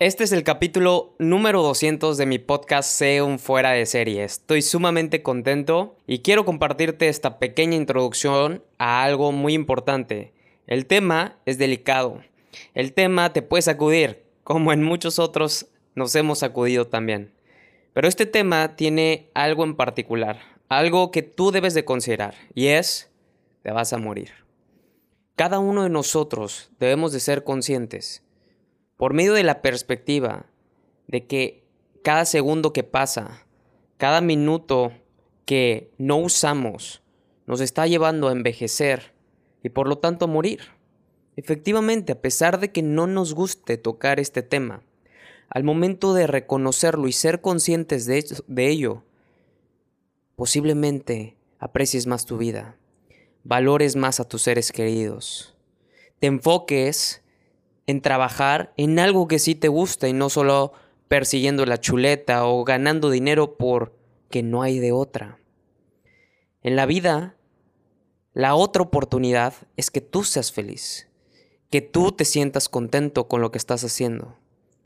Este es el capítulo número 200 de mi podcast Sé un fuera de serie. Estoy sumamente contento y quiero compartirte esta pequeña introducción a algo muy importante. El tema es delicado. El tema te puede sacudir, como en muchos otros nos hemos sacudido también. Pero este tema tiene algo en particular, algo que tú debes de considerar, y es, te vas a morir. Cada uno de nosotros debemos de ser conscientes por medio de la perspectiva de que cada segundo que pasa, cada minuto que no usamos, nos está llevando a envejecer y por lo tanto a morir. Efectivamente, a pesar de que no nos guste tocar este tema, al momento de reconocerlo y ser conscientes de, de ello, posiblemente aprecies más tu vida, valores más a tus seres queridos, te enfoques en trabajar en algo que sí te gusta y no solo persiguiendo la chuleta o ganando dinero porque no hay de otra. En la vida, la otra oportunidad es que tú seas feliz, que tú te sientas contento con lo que estás haciendo,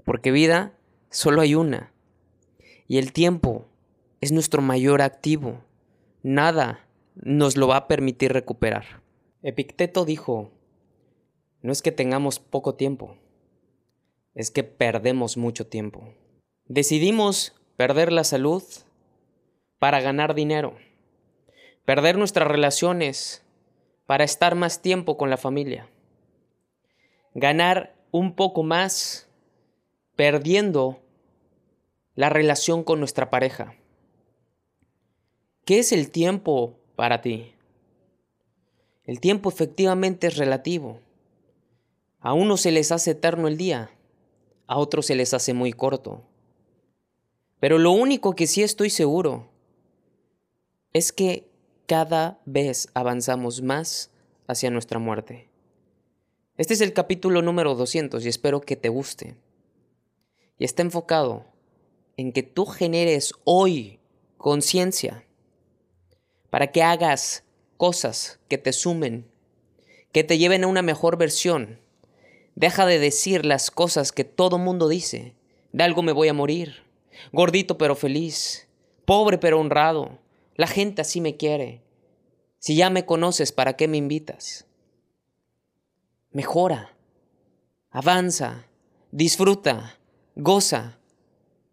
porque vida solo hay una y el tiempo es nuestro mayor activo. Nada nos lo va a permitir recuperar. Epicteto dijo, no es que tengamos poco tiempo, es que perdemos mucho tiempo. Decidimos perder la salud para ganar dinero, perder nuestras relaciones para estar más tiempo con la familia, ganar un poco más perdiendo la relación con nuestra pareja. ¿Qué es el tiempo para ti? El tiempo efectivamente es relativo. A unos se les hace eterno el día, a otros se les hace muy corto. Pero lo único que sí estoy seguro es que cada vez avanzamos más hacia nuestra muerte. Este es el capítulo número 200 y espero que te guste. Y está enfocado en que tú generes hoy conciencia para que hagas cosas que te sumen, que te lleven a una mejor versión Deja de decir las cosas que todo mundo dice. De algo me voy a morir. Gordito pero feliz. Pobre pero honrado. La gente así me quiere. Si ya me conoces, ¿para qué me invitas? Mejora. Avanza. Disfruta. Goza.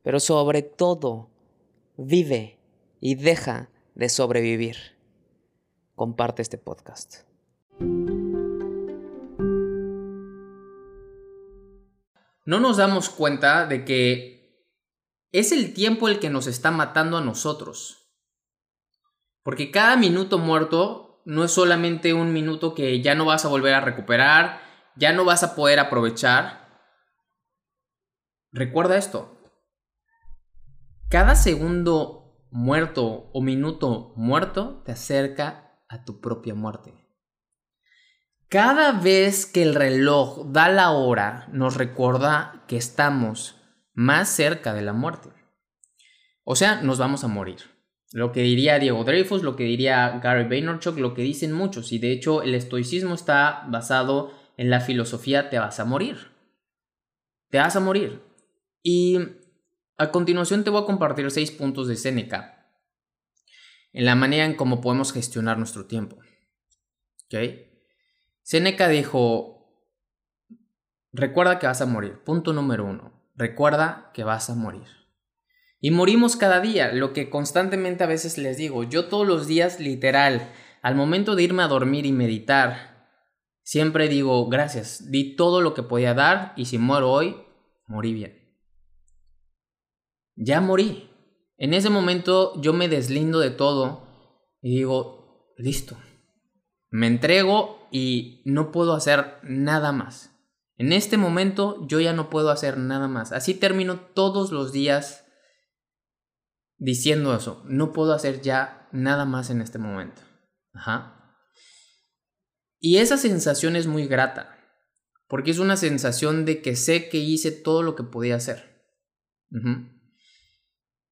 Pero sobre todo, vive y deja de sobrevivir. Comparte este podcast. No nos damos cuenta de que es el tiempo el que nos está matando a nosotros. Porque cada minuto muerto no es solamente un minuto que ya no vas a volver a recuperar, ya no vas a poder aprovechar. Recuerda esto. Cada segundo muerto o minuto muerto te acerca a tu propia muerte. Cada vez que el reloj da la hora, nos recuerda que estamos más cerca de la muerte. O sea, nos vamos a morir. Lo que diría Diego Dreyfus, lo que diría Gary Vaynerchuk, lo que dicen muchos. Y de hecho, el estoicismo está basado en la filosofía te vas a morir. Te vas a morir. Y a continuación te voy a compartir seis puntos de Seneca en la manera en cómo podemos gestionar nuestro tiempo. ¿Ok? Seneca dijo, recuerda que vas a morir. Punto número uno, recuerda que vas a morir. Y morimos cada día, lo que constantemente a veces les digo, yo todos los días literal, al momento de irme a dormir y meditar, siempre digo, gracias, di todo lo que podía dar y si muero hoy, morí bien. Ya morí. En ese momento yo me deslindo de todo y digo, listo, me entrego y no puedo hacer nada más. En este momento yo ya no puedo hacer nada más. Así termino todos los días diciendo eso. No puedo hacer ya nada más en este momento. Ajá. Y esa sensación es muy grata. Porque es una sensación de que sé que hice todo lo que podía hacer.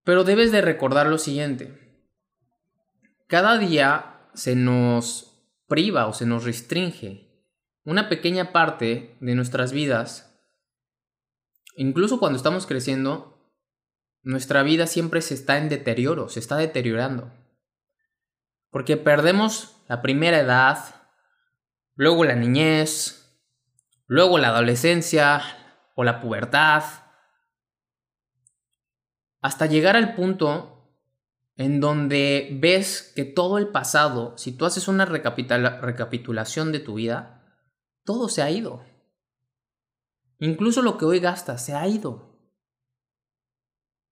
Pero debes de recordar lo siguiente. Cada día se nos priva o se nos restringe una pequeña parte de nuestras vidas, incluso cuando estamos creciendo, nuestra vida siempre se está en deterioro, se está deteriorando. Porque perdemos la primera edad, luego la niñez, luego la adolescencia o la pubertad, hasta llegar al punto en donde ves que todo el pasado, si tú haces una recapitulación de tu vida, todo se ha ido. Incluso lo que hoy gastas se ha ido.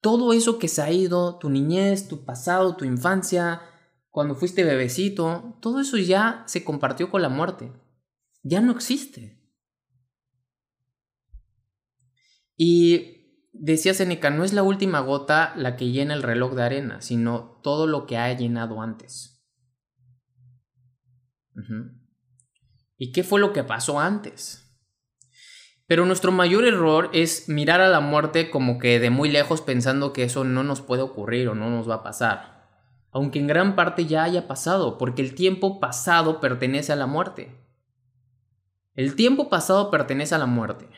Todo eso que se ha ido, tu niñez, tu pasado, tu infancia, cuando fuiste bebecito, todo eso ya se compartió con la muerte. Ya no existe. Y Decía Seneca, no es la última gota la que llena el reloj de arena, sino todo lo que ha llenado antes. ¿Y qué fue lo que pasó antes? Pero nuestro mayor error es mirar a la muerte como que de muy lejos pensando que eso no nos puede ocurrir o no nos va a pasar. Aunque en gran parte ya haya pasado, porque el tiempo pasado pertenece a la muerte. El tiempo pasado pertenece a la muerte.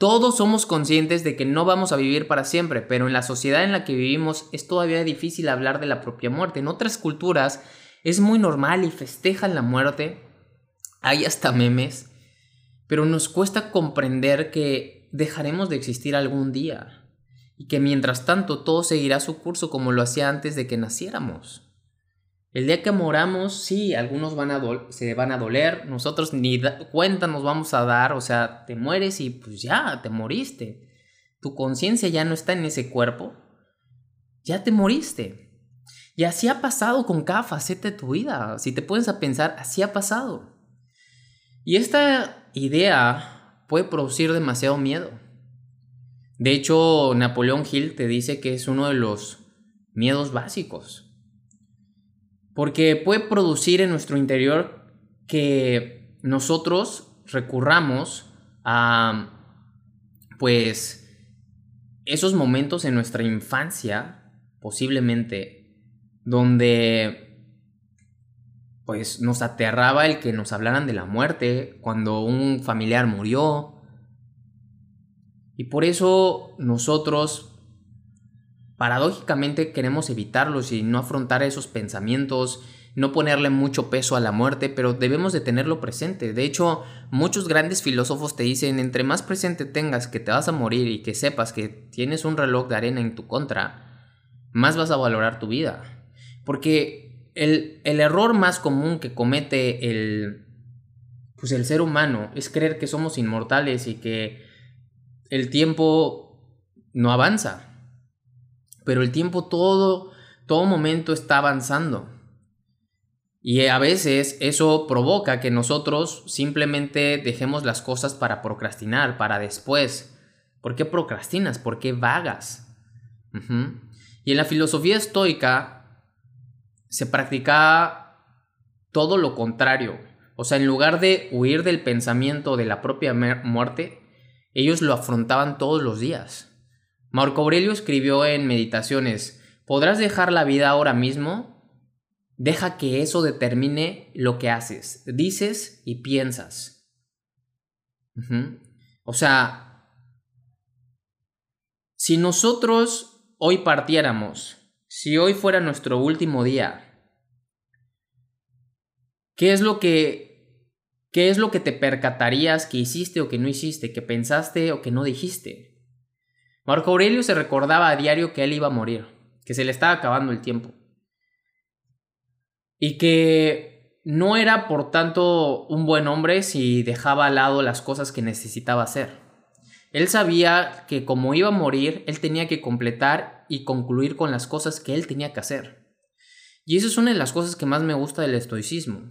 Todos somos conscientes de que no vamos a vivir para siempre, pero en la sociedad en la que vivimos es todavía difícil hablar de la propia muerte. En otras culturas es muy normal y festejan la muerte, hay hasta memes, pero nos cuesta comprender que dejaremos de existir algún día y que mientras tanto todo seguirá su curso como lo hacía antes de que naciéramos. El día que moramos, sí, algunos van a se van a doler, nosotros ni cuenta nos vamos a dar, o sea, te mueres y pues ya, te moriste. Tu conciencia ya no está en ese cuerpo, ya te moriste. Y así ha pasado con cada faceta de tu vida, si te pones a pensar, así ha pasado. Y esta idea puede producir demasiado miedo. De hecho, Napoleón Hill te dice que es uno de los miedos básicos porque puede producir en nuestro interior que nosotros recurramos a, pues, esos momentos en nuestra infancia, posiblemente, donde pues nos aterraba el que nos hablaran de la muerte cuando un familiar murió. Y por eso nosotros paradójicamente queremos evitarlos y no afrontar esos pensamientos, no ponerle mucho peso a la muerte, pero debemos de tenerlo presente. De hecho, muchos grandes filósofos te dicen, entre más presente tengas que te vas a morir y que sepas que tienes un reloj de arena en tu contra, más vas a valorar tu vida. Porque el, el error más común que comete el, pues el ser humano es creer que somos inmortales y que el tiempo no avanza pero el tiempo todo, todo momento está avanzando. Y a veces eso provoca que nosotros simplemente dejemos las cosas para procrastinar, para después. ¿Por qué procrastinas? ¿Por qué vagas? Y en la filosofía estoica se practica todo lo contrario. O sea, en lugar de huir del pensamiento de la propia muerte, ellos lo afrontaban todos los días. Marco Aurelio escribió en Meditaciones, ¿podrás dejar la vida ahora mismo? Deja que eso determine lo que haces, dices y piensas. O sea, si nosotros hoy partiéramos, si hoy fuera nuestro último día, ¿qué es lo que qué es lo que te percatarías que hiciste o que no hiciste, que pensaste o que no dijiste? Marco Aurelio se recordaba a diario que él iba a morir, que se le estaba acabando el tiempo. Y que no era por tanto un buen hombre si dejaba al lado las cosas que necesitaba hacer. Él sabía que como iba a morir, él tenía que completar y concluir con las cosas que él tenía que hacer. Y eso es una de las cosas que más me gusta del estoicismo,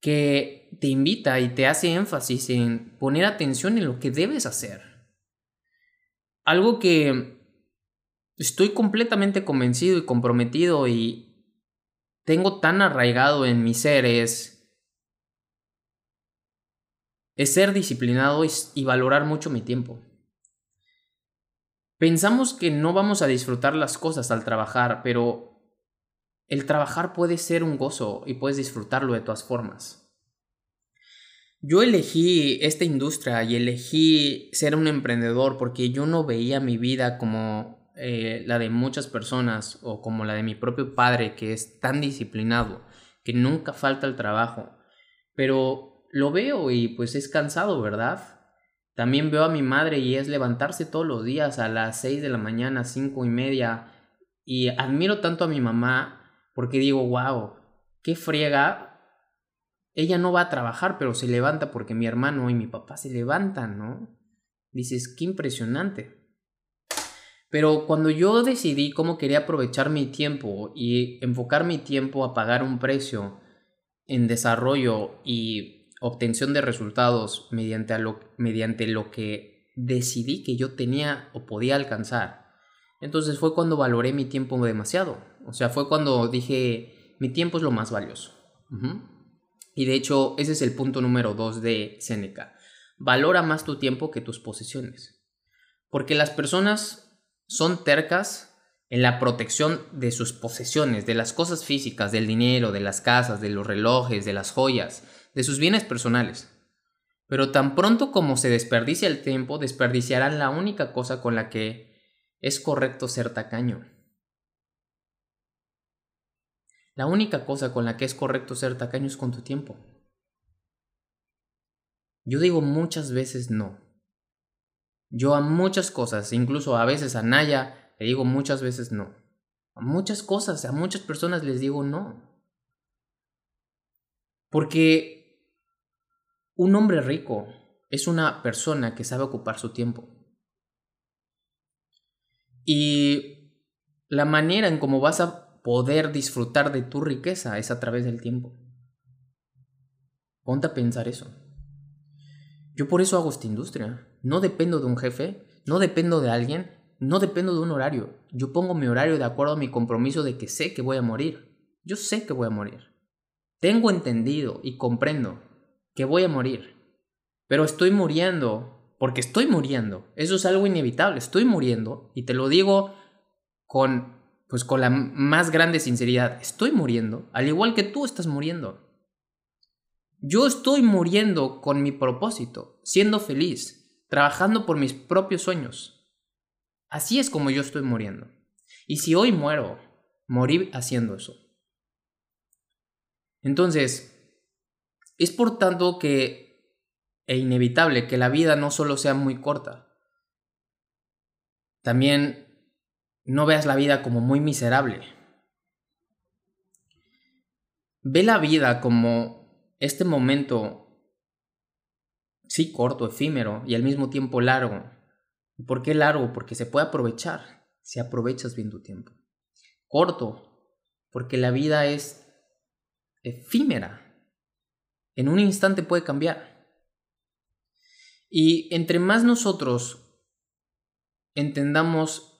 que te invita y te hace énfasis en poner atención en lo que debes hacer. Algo que estoy completamente convencido y comprometido y tengo tan arraigado en mi ser es, ser disciplinado y valorar mucho mi tiempo. Pensamos que no vamos a disfrutar las cosas al trabajar, pero el trabajar puede ser un gozo y puedes disfrutarlo de todas formas. Yo elegí esta industria y elegí ser un emprendedor porque yo no veía mi vida como eh, la de muchas personas o como la de mi propio padre que es tan disciplinado, que nunca falta el trabajo. Pero lo veo y pues es cansado, ¿verdad? También veo a mi madre y es levantarse todos los días a las 6 de la mañana, cinco y media. Y admiro tanto a mi mamá porque digo, wow, qué friega. Ella no va a trabajar, pero se levanta porque mi hermano y mi papá se levantan, ¿no? Dices, qué impresionante. Pero cuando yo decidí cómo quería aprovechar mi tiempo y enfocar mi tiempo a pagar un precio en desarrollo y obtención de resultados mediante, lo, mediante lo que decidí que yo tenía o podía alcanzar, entonces fue cuando valoré mi tiempo demasiado. O sea, fue cuando dije, mi tiempo es lo más valioso. Y de hecho, ese es el punto número dos de Seneca. Valora más tu tiempo que tus posesiones. Porque las personas son tercas en la protección de sus posesiones, de las cosas físicas, del dinero, de las casas, de los relojes, de las joyas, de sus bienes personales. Pero tan pronto como se desperdicia el tiempo, desperdiciarán la única cosa con la que es correcto ser tacaño. La única cosa con la que es correcto ser tacaño es con tu tiempo. Yo digo muchas veces no. Yo a muchas cosas, incluso a veces a Naya, le digo muchas veces no. A muchas cosas, a muchas personas les digo no. Porque un hombre rico es una persona que sabe ocupar su tiempo. Y la manera en cómo vas a poder disfrutar de tu riqueza es a través del tiempo. Ponte a pensar eso. Yo por eso hago esta industria. No dependo de un jefe, no dependo de alguien, no dependo de un horario. Yo pongo mi horario de acuerdo a mi compromiso de que sé que voy a morir. Yo sé que voy a morir. Tengo entendido y comprendo que voy a morir. Pero estoy muriendo porque estoy muriendo. Eso es algo inevitable, estoy muriendo y te lo digo con pues con la más grande sinceridad, estoy muriendo, al igual que tú estás muriendo. Yo estoy muriendo con mi propósito, siendo feliz, trabajando por mis propios sueños. Así es como yo estoy muriendo. Y si hoy muero, morí haciendo eso. Entonces, es por tanto que e inevitable que la vida no solo sea muy corta. También no veas la vida como muy miserable. Ve la vida como este momento, sí corto, efímero y al mismo tiempo largo. ¿Por qué largo? Porque se puede aprovechar si aprovechas bien tu tiempo. Corto, porque la vida es efímera. En un instante puede cambiar. Y entre más nosotros entendamos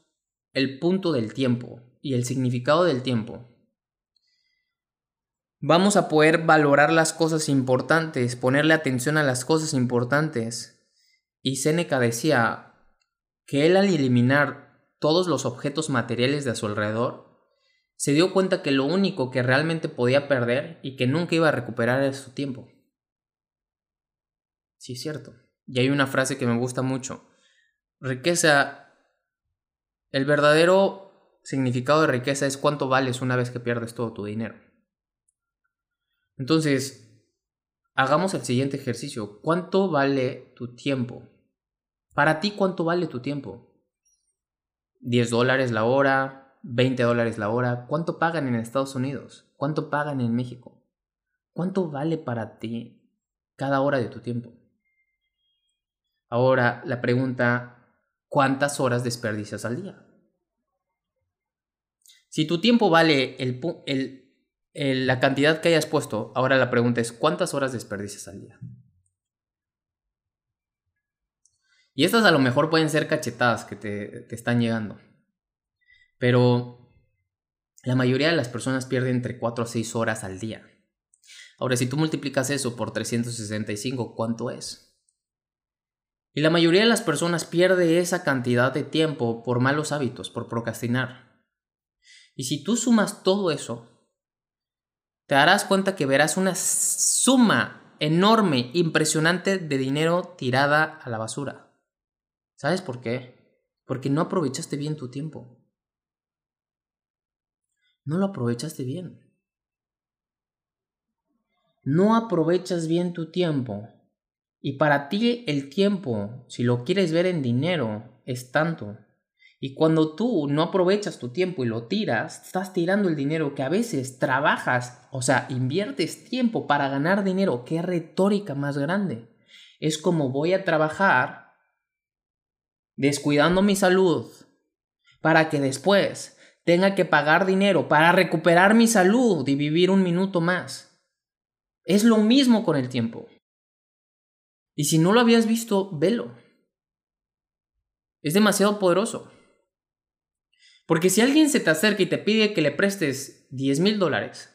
el punto del tiempo y el significado del tiempo, vamos a poder valorar las cosas importantes, ponerle atención a las cosas importantes. Y Séneca decía que él al eliminar todos los objetos materiales de a su alrededor, se dio cuenta que lo único que realmente podía perder y que nunca iba a recuperar era su tiempo. Sí, es cierto. Y hay una frase que me gusta mucho. Riqueza, el verdadero significado de riqueza es cuánto vales una vez que pierdes todo tu dinero. Entonces, hagamos el siguiente ejercicio. ¿Cuánto vale tu tiempo? Para ti, ¿cuánto vale tu tiempo? 10 dólares la hora, 20 dólares la hora. ¿Cuánto pagan en Estados Unidos? ¿Cuánto pagan en México? ¿Cuánto vale para ti cada hora de tu tiempo? Ahora la pregunta, ¿cuántas horas desperdicias al día? Si tu tiempo vale el, la cantidad que hayas puesto, ahora la pregunta es, ¿cuántas horas desperdicias al día? Y estas a lo mejor pueden ser cachetadas que te, te están llegando. Pero la mayoría de las personas pierden entre 4 a 6 horas al día. Ahora, si tú multiplicas eso por 365, ¿cuánto es? Y la mayoría de las personas pierde esa cantidad de tiempo por malos hábitos, por procrastinar. Y si tú sumas todo eso, te darás cuenta que verás una suma enorme, impresionante de dinero tirada a la basura. ¿Sabes por qué? Porque no aprovechaste bien tu tiempo. No lo aprovechaste bien no aprovechas bien tu tiempo. Y para ti el tiempo, si lo quieres ver en dinero, es tanto. Y cuando tú no aprovechas tu tiempo y lo tiras, estás tirando el dinero que a veces trabajas, o sea, inviertes tiempo para ganar dinero. ¿Qué retórica más grande? Es como voy a trabajar descuidando mi salud para que después tenga que pagar dinero para recuperar mi salud y vivir un minuto más. Es lo mismo con el tiempo. Y si no lo habías visto, velo. Es demasiado poderoso. Porque si alguien se te acerca y te pide que le prestes 10 mil dólares,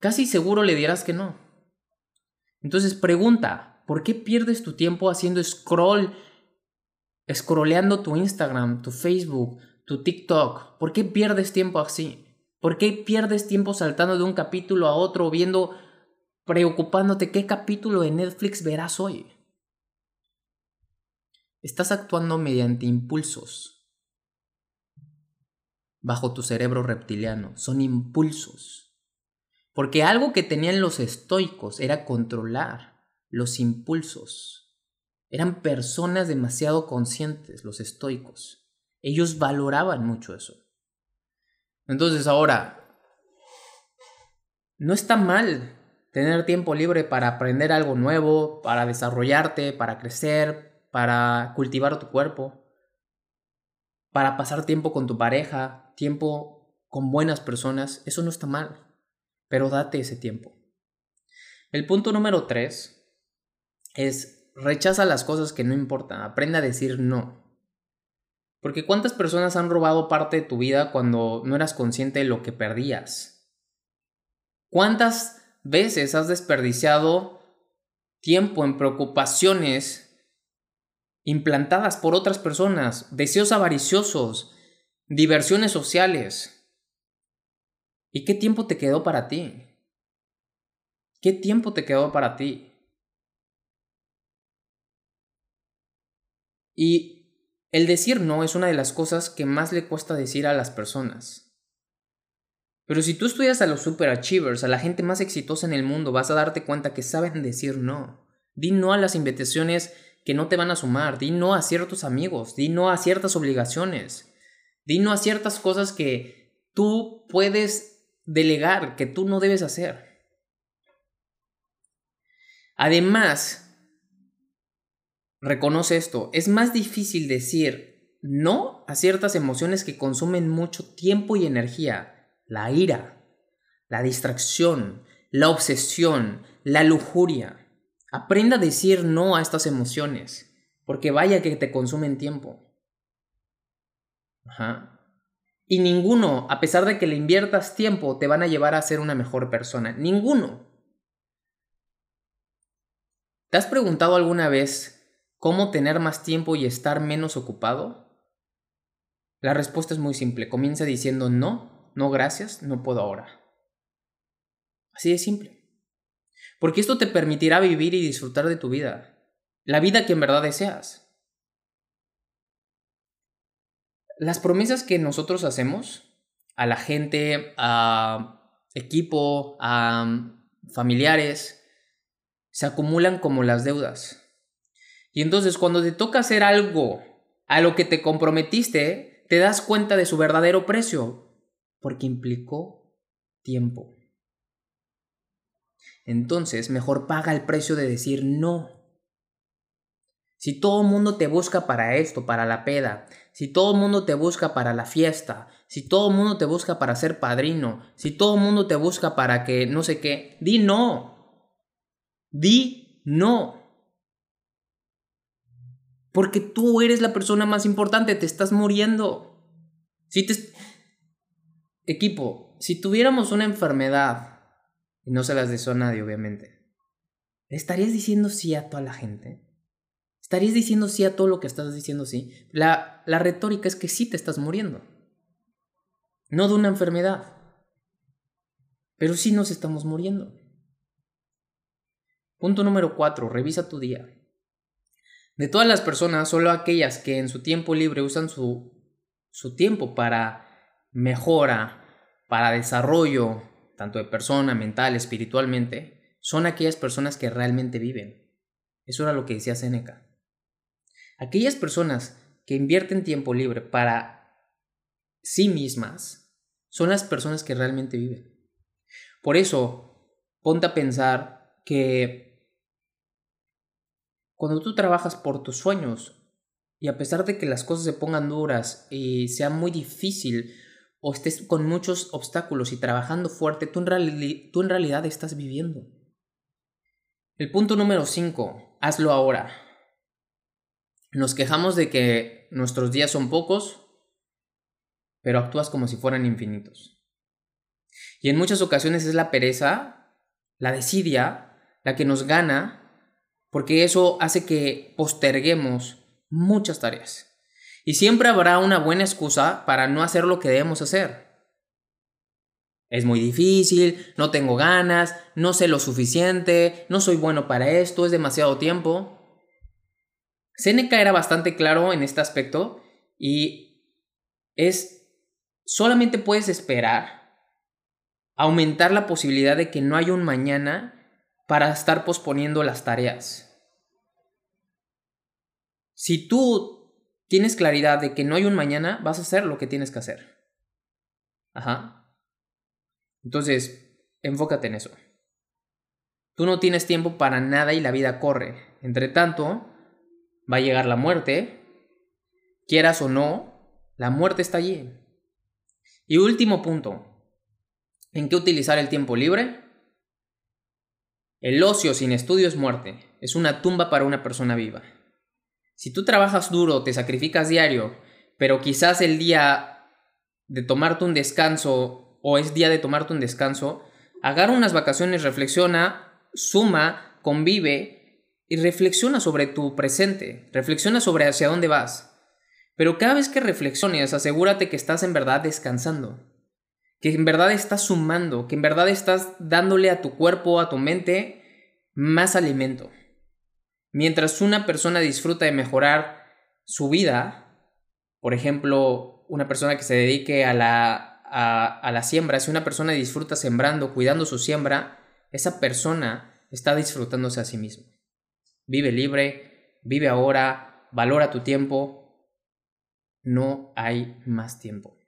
casi seguro le dirás que no. Entonces pregunta, ¿por qué pierdes tu tiempo haciendo scroll, scrolleando tu Instagram, tu Facebook, tu TikTok? ¿Por qué pierdes tiempo así? ¿Por qué pierdes tiempo saltando de un capítulo a otro viendo preocupándote qué capítulo de Netflix verás hoy. Estás actuando mediante impulsos bajo tu cerebro reptiliano. Son impulsos. Porque algo que tenían los estoicos era controlar los impulsos. Eran personas demasiado conscientes, los estoicos. Ellos valoraban mucho eso. Entonces ahora, no está mal tener tiempo libre para aprender algo nuevo, para desarrollarte, para crecer, para cultivar tu cuerpo, para pasar tiempo con tu pareja, tiempo con buenas personas, eso no está mal, pero date ese tiempo. El punto número tres es rechaza las cosas que no importan, aprende a decir no. Porque ¿cuántas personas han robado parte de tu vida cuando no eras consciente de lo que perdías? ¿Cuántas veces has desperdiciado tiempo en preocupaciones implantadas por otras personas, deseos avariciosos, diversiones sociales. ¿Y qué tiempo te quedó para ti? ¿Qué tiempo te quedó para ti? Y el decir no es una de las cosas que más le cuesta decir a las personas. Pero si tú estudias a los superachievers, a la gente más exitosa en el mundo, vas a darte cuenta que saben decir no. Di no a las invitaciones que no te van a sumar, di no a ciertos amigos, di no a ciertas obligaciones, di no a ciertas cosas que tú puedes delegar, que tú no debes hacer. Además, reconoce esto, es más difícil decir no a ciertas emociones que consumen mucho tiempo y energía la ira, la distracción, la obsesión, la lujuria. Aprenda a decir no a estas emociones, porque vaya que te consumen tiempo. Y ninguno, a pesar de que le inviertas tiempo, te van a llevar a ser una mejor persona. Ninguno. ¿Te has preguntado alguna vez cómo tener más tiempo y estar menos ocupado? La respuesta es muy simple. Comienza diciendo no no gracias, no puedo ahora. Así de simple. Porque esto te permitirá vivir y disfrutar de tu vida, la vida que en verdad deseas. Las promesas que nosotros hacemos a la gente, a equipo, a familiares, se acumulan como las deudas. Y entonces cuando te toca hacer algo a lo que te comprometiste, te das cuenta de su verdadero precio? Porque implicó tiempo. Entonces, mejor paga el precio de decir no. Si todo el mundo te busca para esto, para la peda, si todo el mundo te busca para la fiesta, si todo el mundo te busca para ser padrino, si todo el mundo te busca para que no sé qué, di no. Di no. Porque tú eres la persona más importante, te estás muriendo. Si te... Equipo, si tuviéramos una enfermedad y no se las deseo a nadie, obviamente. ¿Estarías diciendo sí a toda la gente? ¿Estarías diciendo sí a todo lo que estás diciendo sí? La, la retórica es que sí te estás muriendo. No de una enfermedad. Pero sí nos estamos muriendo. Punto número 4. Revisa tu día. De todas las personas, solo aquellas que en su tiempo libre usan su, su tiempo para mejora, para desarrollo, tanto de persona, mental, espiritualmente, son aquellas personas que realmente viven. Eso era lo que decía Seneca. Aquellas personas que invierten tiempo libre para sí mismas son las personas que realmente viven. Por eso, ponte a pensar que cuando tú trabajas por tus sueños y a pesar de que las cosas se pongan duras y sea muy difícil o estés con muchos obstáculos y trabajando fuerte, tú en, realidad estás viviendo. El punto número 5, hazlo ahora. Nos quejamos de que nuestros días son pocos, pero actúas como si fueran infinitos. Y en muchas ocasiones es la pereza, la desidia, la que nos gana, porque eso hace que posterguemos muchas tareas. Y siempre habrá una buena excusa para no hacer lo que debemos hacer. Es muy difícil, no tengo ganas, no sé lo suficiente, no soy bueno para esto, es demasiado tiempo. Seneca era bastante claro en este aspecto y es solamente puedes esperar aumentar la posibilidad de que no haya un mañana para estar posponiendo las tareas. Si tú tienes claridad de que no hay un mañana, vas a hacer lo que tienes que hacer. Ajá. Entonces, enfócate en eso. Tú no tienes tiempo para nada y la vida corre. Entre tanto, va a llegar la muerte. Quieras o no, la muerte está allí. Y último punto. ¿En qué utilizar el tiempo libre? El ocio sin estudio es muerte. Es una tumba para una persona viva. Si tú trabajas duro, te sacrificas diario, pero quizás el día de tomarte un descanso o es día de tomarte un descanso, agarra unas vacaciones, reflexiona, suma, convive y reflexiona sobre tu presente, reflexiona sobre hacia dónde vas. Pero cada vez que reflexiones, asegúrate que estás en verdad descansando, que en verdad estás sumando, que en verdad estás dándole a tu cuerpo, a tu mente, más alimento. Mientras una persona disfruta de mejorar su vida, por ejemplo, una persona que se dedique a la, a, la siembra, si una persona disfruta sembrando, cuidando su siembra, esa persona está disfrutándose a sí mismo. Vive libre, vive ahora, valora tu tiempo. No hay más tiempo.